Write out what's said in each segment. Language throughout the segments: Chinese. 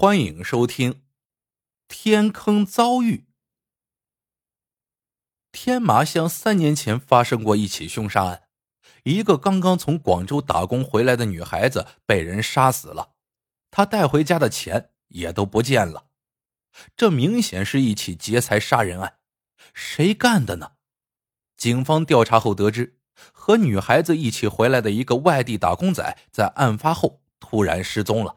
欢迎收听《天坑遭遇》。天麻乡三年前发生过一起凶杀案，一个刚刚从广州打工回来的女孩子被人杀死了，她带回家的钱也都不见了。这明显是一起劫财杀人案，谁干的呢？警方调查后得知，和女孩子一起回来的一个外地打工仔，在案发后突然失踪了。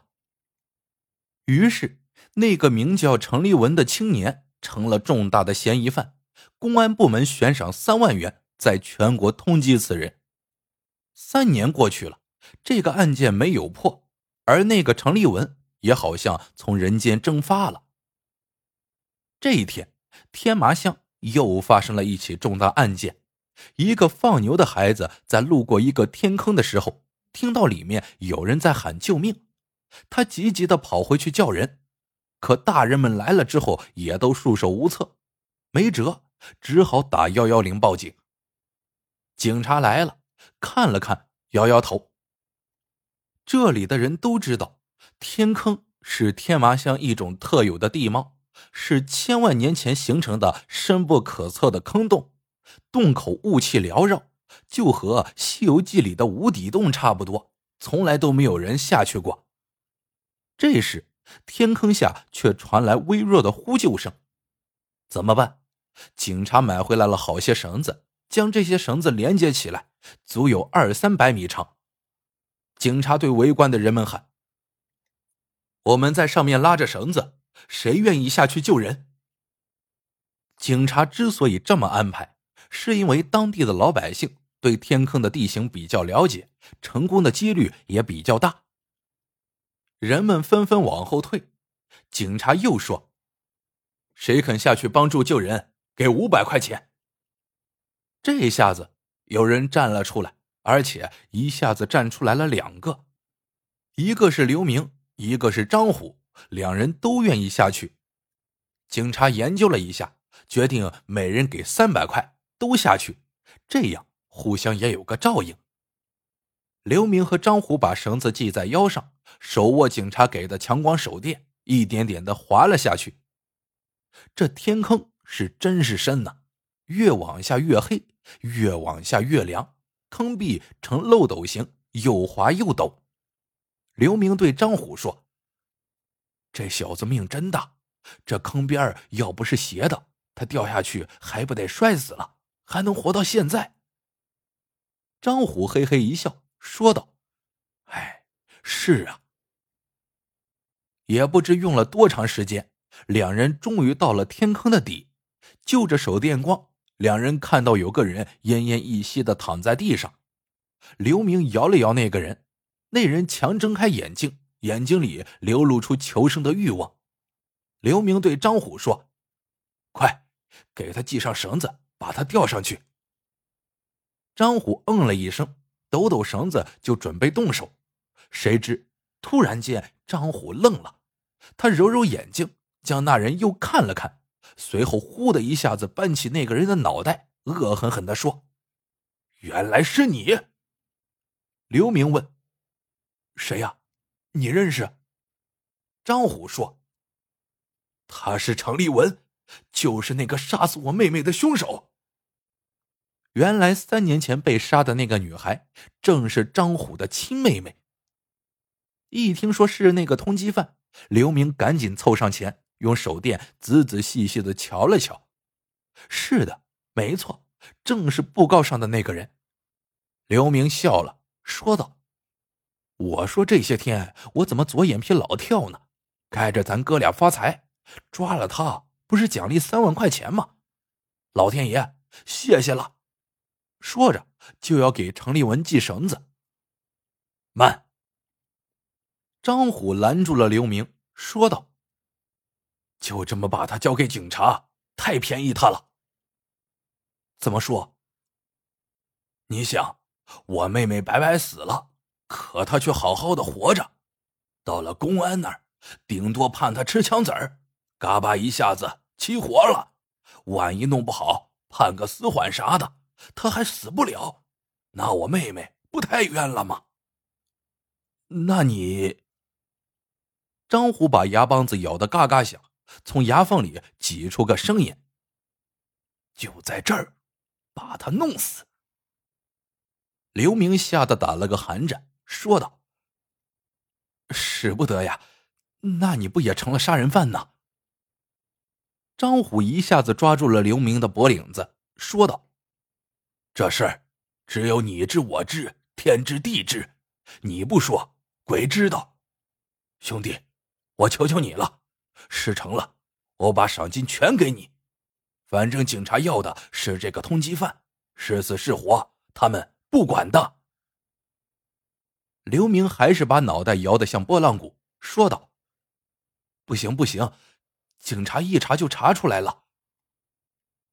于是，那个名叫程立文的青年成了重大的嫌疑犯。公安部门悬赏三万元，在全国通缉此人。三年过去了，这个案件没有破，而那个程立文也好像从人间蒸发了。这一天，天麻乡又发生了一起重大案件：一个放牛的孩子在路过一个天坑的时候，听到里面有人在喊救命。他急急的跑回去叫人，可大人们来了之后也都束手无策，没辙，只好打幺幺零报警。警察来了，看了看，摇摇头。这里的人都知道，天坑是天麻乡一种特有的地貌，是千万年前形成的深不可测的坑洞，洞口雾气缭绕，就和《西游记》里的无底洞差不多，从来都没有人下去过。这时，天坑下却传来微弱的呼救声。怎么办？警察买回来了好些绳子，将这些绳子连接起来，足有二三百米长。警察对围观的人们喊：“我们在上面拉着绳子，谁愿意下去救人？”警察之所以这么安排，是因为当地的老百姓对天坑的地形比较了解，成功的几率也比较大。人们纷纷往后退，警察又说：“谁肯下去帮助救人，给五百块钱。”这一下子有人站了出来，而且一下子站出来了两个，一个是刘明，一个是张虎，两人都愿意下去。警察研究了一下，决定每人给三百块，都下去，这样互相也有个照应。刘明和张虎把绳子系在腰上，手握警察给的强光手电，一点点的滑了下去。这天坑是真是深呐，越往下越黑，越往下越凉，坑壁呈漏斗形，又滑又陡。刘明对张虎说：“这小子命真大，这坑边要不是斜的，他掉下去还不得摔死了，还能活到现在。”张虎嘿嘿一笑。说道：“哎，是啊。”也不知用了多长时间，两人终于到了天坑的底。就着手电光，两人看到有个人奄奄一息的躺在地上。刘明摇了摇那个人，那人强睁开眼睛，眼睛里流露出求生的欲望。刘明对张虎说：“快，给他系上绳子，把他吊上去。”张虎嗯了一声。抖抖绳子，就准备动手，谁知突然间张虎愣了，他揉揉眼睛，将那人又看了看，随后呼的一下子扳起那个人的脑袋，恶狠狠的说：“原来是你。”刘明问：“谁呀？你认识？”张虎说：“他是程立文，就是那个杀死我妹妹的凶手。”原来三年前被杀的那个女孩，正是张虎的亲妹妹。一听说是那个通缉犯，刘明赶紧凑上前，用手电仔仔细细的瞧了瞧。是的，没错，正是布告上的那个人。刘明笑了，说道：“我说这些天我怎么左眼皮老跳呢？该着咱哥俩发财，抓了他不是奖励三万块钱吗？老天爷，谢谢了。”说着，就要给程立文系绳子。慢！张虎拦住了刘明，说道：“就这么把他交给警察，太便宜他了。怎么说？你想，我妹妹白白死了，可她却好好的活着。到了公安那儿，顶多判他吃枪子儿，嘎巴一下子齐活了。万一弄不好，判个死缓啥的。”他还死不了，那我妹妹不太冤了吗？那你……张虎把牙帮子咬得嘎嘎响，从牙缝里挤出个声音：“就在这儿，把他弄死。”刘明吓得打了个寒战，说道：“使不得呀，那你不也成了杀人犯呢？”张虎一下子抓住了刘明的脖领子，说道：“这事只有你知我知，天知地知，你不说，鬼知道。兄弟，我求求你了，事成了，我把赏金全给你。反正警察要的是这个通缉犯，是死是活，他们不管的。”刘明还是把脑袋摇得像拨浪鼓，说道：“不行，不行。”警察一查就查出来了。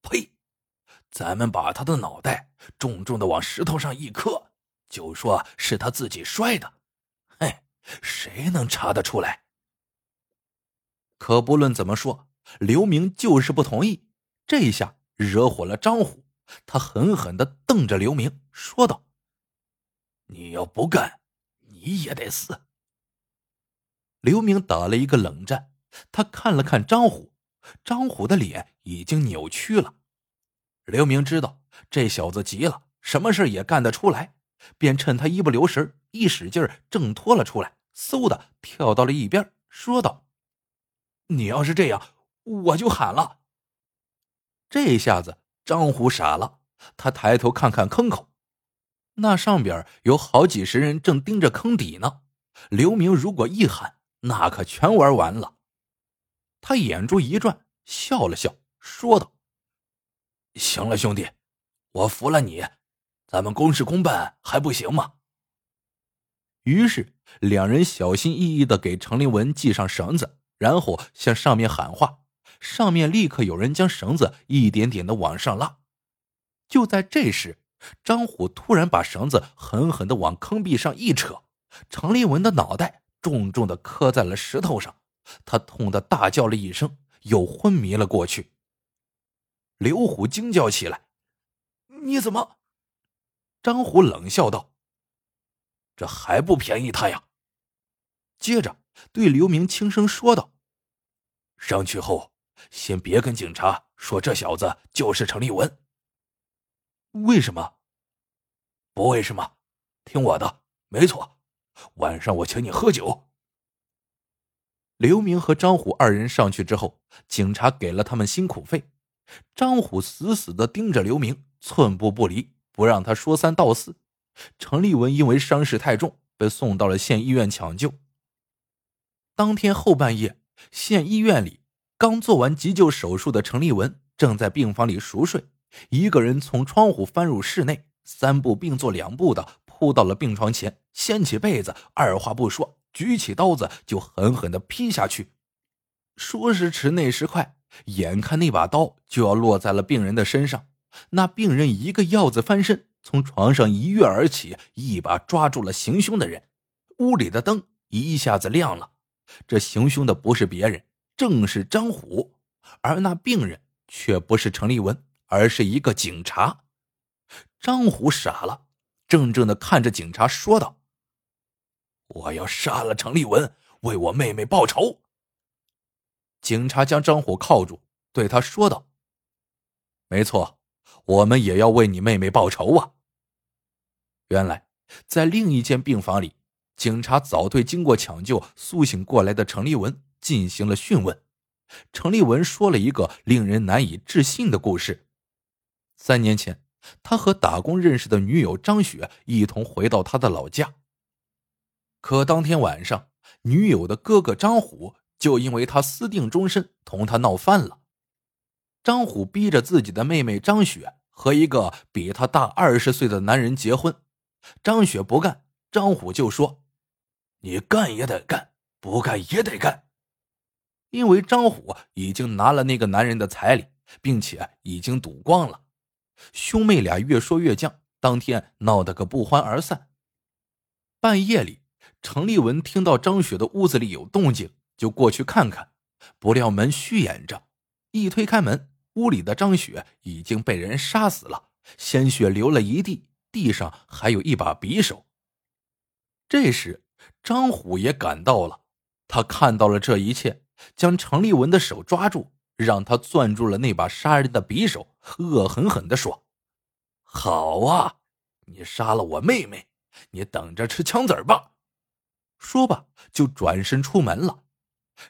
呸！咱们把他的脑袋重重的往石头上一磕，就说是他自己摔的。嘿，谁能查得出来？可不论怎么说，刘明就是不同意。这一下惹火了张虎，他狠狠的瞪着刘明，说道：“你要不干，你也得死。”刘明打了一个冷战。他看了看张虎，张虎的脸已经扭曲了。刘明知道这小子急了，什么事也干得出来，便趁他一不留神，一使劲挣脱了出来，嗖的跳到了一边，说道：“你要是这样，我就喊了。”这下子张虎傻了，他抬头看看坑口，那上边有好几十人正盯着坑底呢。刘明如果一喊，那可全玩完了。他眼珠一转，笑了笑，说道：“行了，兄弟，我服了你，咱们公事公办还不行吗？”于是两人小心翼翼的给程立文系上绳子，然后向上面喊话，上面立刻有人将绳子一点点的往上拉。就在这时，张虎突然把绳子狠狠的往坑壁上一扯，程立文的脑袋重重的磕在了石头上。他痛得大叫了一声，又昏迷了过去。刘虎惊叫起来：“你怎么？”张虎冷笑道：“这还不便宜他呀！”接着对刘明轻声说道：“上去后，先别跟警察说这小子就是程立文。为什么？不为什么，听我的，没错。晚上我请你喝酒。”刘明和张虎二人上去之后，警察给了他们辛苦费。张虎死死的盯着刘明，寸步不离，不让他说三道四。程立文因为伤势太重，被送到了县医院抢救。当天后半夜，县医院里刚做完急救手术的程立文正在病房里熟睡，一个人从窗户翻入室内，三步并作两步的扑到了病床前，掀起被子，二话不说。举起刀子就狠狠的劈下去，说时迟，那时快，眼看那把刀就要落在了病人的身上，那病人一个鹞子翻身，从床上一跃而起，一把抓住了行凶的人。屋里的灯一下子亮了，这行凶的不是别人，正是张虎，而那病人却不是程立文，而是一个警察。张虎傻了，怔怔的看着警察，说道。我要杀了程立文，为我妹妹报仇。警察将张虎铐住，对他说道：“没错，我们也要为你妹妹报仇啊。”原来，在另一间病房里，警察早对经过抢救苏醒过来的程立文进行了讯问。程立文说了一个令人难以置信的故事：三年前，他和打工认识的女友张雪一同回到他的老家。可当天晚上，女友的哥哥张虎就因为他私定终身，同他闹翻了。张虎逼着自己的妹妹张雪和一个比他大二十岁的男人结婚，张雪不干，张虎就说：“你干也得干，不干也得干。”因为张虎已经拿了那个男人的彩礼，并且已经赌光了。兄妹俩越说越僵，当天闹得个不欢而散。半夜里。程立文听到张雪的屋子里有动静，就过去看看，不料门虚掩着，一推开门，屋里的张雪已经被人杀死了，鲜血流了一地，地上还有一把匕首。这时，张虎也赶到了，他看到了这一切，将程立文的手抓住，让他攥住了那把杀人的匕首，恶狠狠地说：“好啊，你杀了我妹妹，你等着吃枪子吧！”说吧，就转身出门了。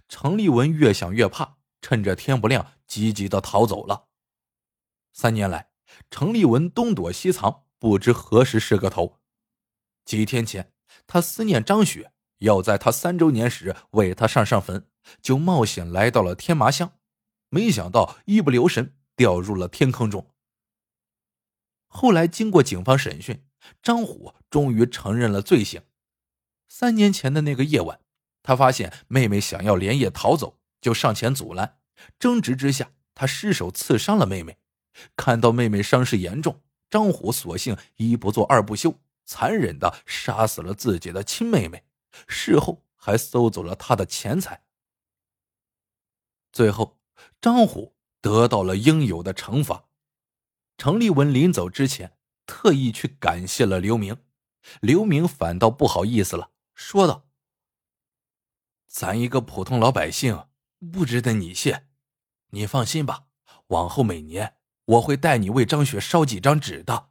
程立文越想越怕，趁着天不亮，急急的逃走了。三年来，程立文东躲西藏，不知何时是个头。几天前，他思念张雪。要在他三周年时为他上上坟，就冒险来到了天麻乡，没想到一不留神掉入了天坑中。后来经过警方审讯，张虎终于承认了罪行。三年前的那个夜晚，他发现妹妹想要连夜逃走，就上前阻拦，争执之下，他失手刺伤了妹妹。看到妹妹伤势严重，张虎索性一不做二不休，残忍的杀死了自己的亲妹妹。事后还搜走了她的钱财。最后，张虎得到了应有的惩罚。程立文临走之前，特意去感谢了刘明，刘明反倒不好意思了，说道：“咱一个普通老百姓，不值得你谢。你放心吧，往后每年我会带你为张雪烧几张纸的。”